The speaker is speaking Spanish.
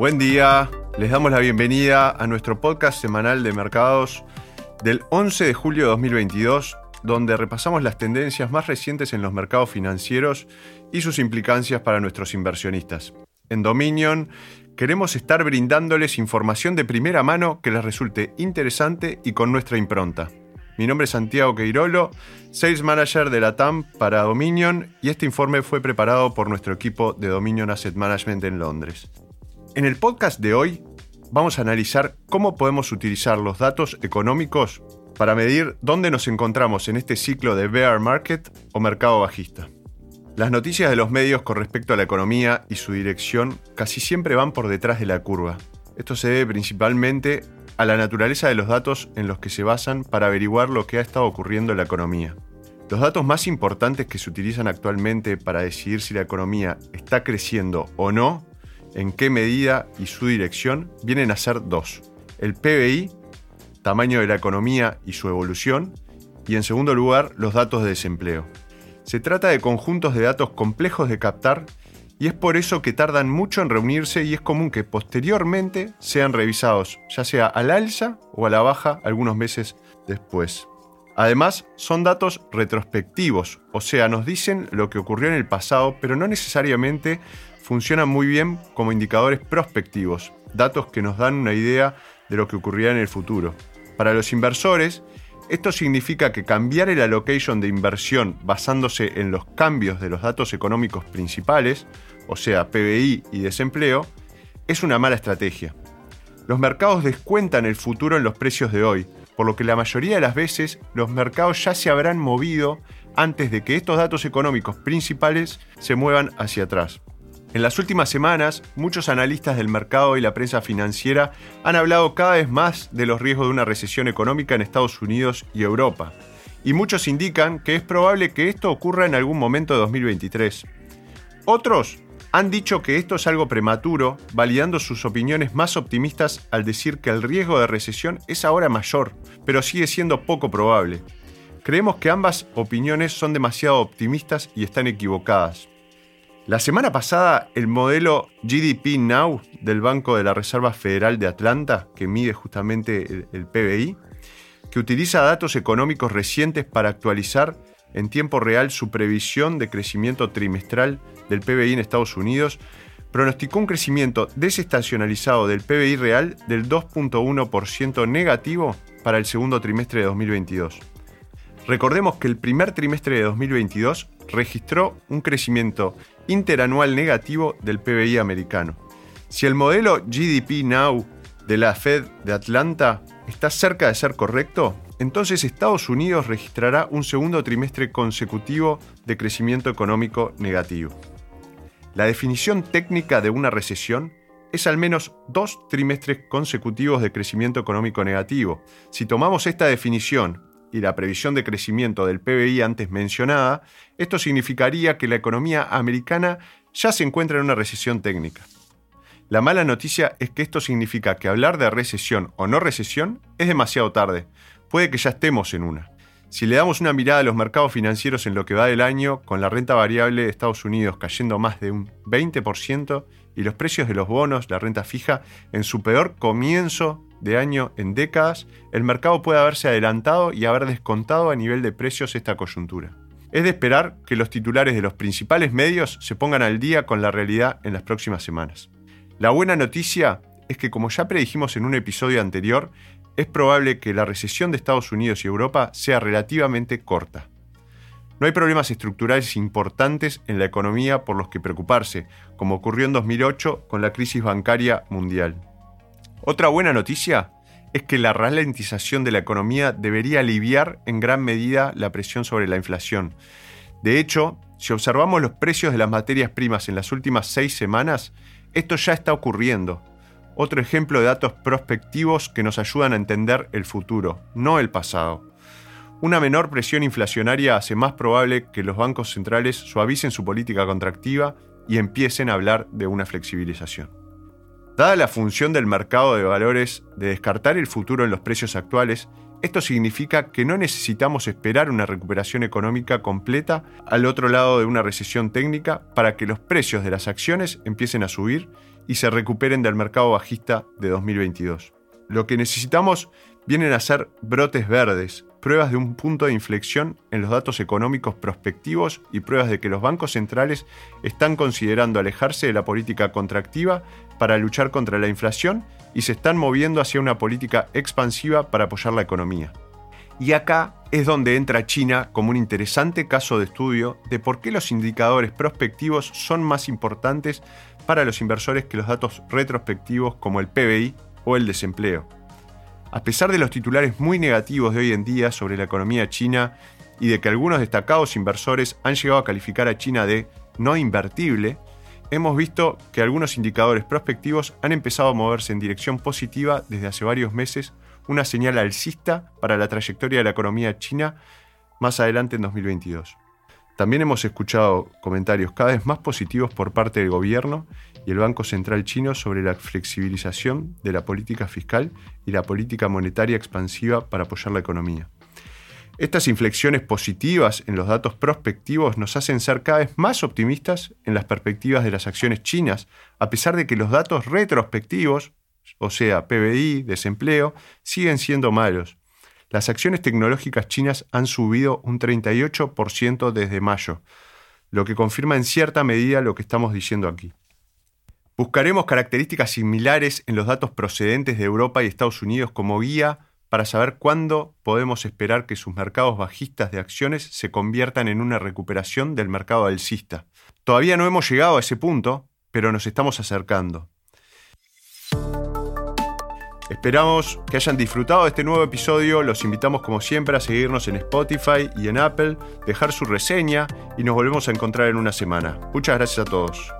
Buen día, les damos la bienvenida a nuestro podcast semanal de mercados del 11 de julio de 2022, donde repasamos las tendencias más recientes en los mercados financieros y sus implicancias para nuestros inversionistas. En Dominion queremos estar brindándoles información de primera mano que les resulte interesante y con nuestra impronta. Mi nombre es Santiago Queirolo, Sales Manager de la TAM para Dominion y este informe fue preparado por nuestro equipo de Dominion Asset Management en Londres. En el podcast de hoy vamos a analizar cómo podemos utilizar los datos económicos para medir dónde nos encontramos en este ciclo de bear market o mercado bajista. Las noticias de los medios con respecto a la economía y su dirección casi siempre van por detrás de la curva. Esto se debe principalmente a la naturaleza de los datos en los que se basan para averiguar lo que ha estado ocurriendo en la economía. Los datos más importantes que se utilizan actualmente para decidir si la economía está creciendo o no en qué medida y su dirección vienen a ser dos. El PBI, tamaño de la economía y su evolución, y en segundo lugar los datos de desempleo. Se trata de conjuntos de datos complejos de captar y es por eso que tardan mucho en reunirse y es común que posteriormente sean revisados, ya sea al alza o a la baja algunos meses después. Además, son datos retrospectivos, o sea, nos dicen lo que ocurrió en el pasado, pero no necesariamente funcionan muy bien como indicadores prospectivos, datos que nos dan una idea de lo que ocurrirá en el futuro. Para los inversores, esto significa que cambiar el allocation de inversión basándose en los cambios de los datos económicos principales, o sea, PBI y desempleo, es una mala estrategia. Los mercados descuentan el futuro en los precios de hoy, por lo que la mayoría de las veces los mercados ya se habrán movido antes de que estos datos económicos principales se muevan hacia atrás. En las últimas semanas, muchos analistas del mercado y la prensa financiera han hablado cada vez más de los riesgos de una recesión económica en Estados Unidos y Europa, y muchos indican que es probable que esto ocurra en algún momento de 2023. Otros han dicho que esto es algo prematuro, validando sus opiniones más optimistas al decir que el riesgo de recesión es ahora mayor, pero sigue siendo poco probable. Creemos que ambas opiniones son demasiado optimistas y están equivocadas. La semana pasada, el modelo GDP Now del Banco de la Reserva Federal de Atlanta, que mide justamente el, PBI, que utiliza datos económicos recientes para actualizar en tiempo real su previsión de crecimiento trimestral del PBI en Estados Unidos, pronosticó un crecimiento desestacionalizado del PBI real del 2.1% negativo para el segundo trimestre de 2022. Recordemos que el primer trimestre de 2022 registró un crecimiento interanual negativo del PBI americano. Si el modelo GDP Now de la Fed de Atlanta está cerca de ser correcto, entonces Estados Unidos registrará un segundo trimestre consecutivo de crecimiento económico negativo. La definición técnica de una recesión es al menos dos trimestres consecutivos de crecimiento económico negativo. Si tomamos esta definición y la previsión de crecimiento del PBI antes mencionada, esto significaría que la economía americana ya se encuentra en una recesión técnica. La mala noticia es que esto significa que hablar de recesión o no recesión es demasiado tarde. Puede que ya estemos en una. Si le damos una mirada a los mercados financieros en lo que va del año, con la renta variable de Estados Unidos cayendo más de un 20% y los precios de los bonos, la renta fija, en su peor comienzo de año en décadas, el mercado puede haberse adelantado y haber descontado a nivel de precios esta coyuntura. Es de esperar que los titulares de los principales medios se pongan al día con la realidad en las próximas semanas. La buena noticia es que, como ya predijimos en un episodio anterior, es probable que la recesión de Estados Unidos y Europa sea relativamente corta. No hay problemas estructurales importantes en la economía por los que preocuparse, como ocurrió en 2008 con la crisis bancaria mundial. Otra buena noticia es que la ralentización de la economía debería aliviar en gran medida la presión sobre la inflación. De hecho, si observamos los precios de las materias primas en las últimas seis semanas, esto ya está ocurriendo. Otro ejemplo de datos prospectivos que nos ayudan a entender el futuro, no el pasado. Una menor presión inflacionaria hace más probable que los bancos centrales suavicen su política contractiva y empiecen a hablar de una flexibilización. Dada la función del mercado de valores de descartar el futuro en los precios actuales, esto significa que no necesitamos esperar una recuperación económica completa al otro lado de una recesión técnica para que los precios de las acciones empiecen a subir y se recuperen del mercado bajista de 2022. Lo que necesitamos vienen a ser brotes verdes, pruebas de un punto de inflexión en los datos económicos prospectivos y pruebas de que los bancos centrales están considerando alejarse de la política contractiva para luchar contra la inflación y se están moviendo hacia una política expansiva para apoyar la economía. Y acá es donde entra China como un interesante caso de estudio de por qué los indicadores prospectivos son más importantes para los inversores que los datos retrospectivos como el PBI o el desempleo. A pesar de los titulares muy negativos de hoy en día sobre la economía china y de que algunos destacados inversores han llegado a calificar a China de no invertible, hemos visto que algunos indicadores prospectivos han empezado a moverse en dirección positiva desde hace varios meses, una señal alcista para la trayectoria de la economía china más adelante en 2022. También hemos escuchado comentarios cada vez más positivos por parte del gobierno y el Banco Central chino sobre la flexibilización de la política fiscal y la política monetaria expansiva para apoyar la economía. Estas inflexiones positivas en los datos prospectivos nos hacen ser cada vez más optimistas en las perspectivas de las acciones chinas, a pesar de que los datos retrospectivos, o sea, PBI, desempleo, siguen siendo malos. Las acciones tecnológicas chinas han subido un 38% desde mayo, lo que confirma en cierta medida lo que estamos diciendo aquí. Buscaremos características similares en los datos procedentes de Europa y Estados Unidos como guía para saber cuándo podemos esperar que sus mercados bajistas de acciones se conviertan en una recuperación del mercado alcista. Todavía no hemos llegado a ese punto, pero nos estamos acercando. Esperamos que hayan disfrutado de este nuevo episodio. Los invitamos como siempre a seguirnos en Spotify y en Apple, dejar su reseña y nos volvemos a encontrar en una semana. Muchas gracias a todos.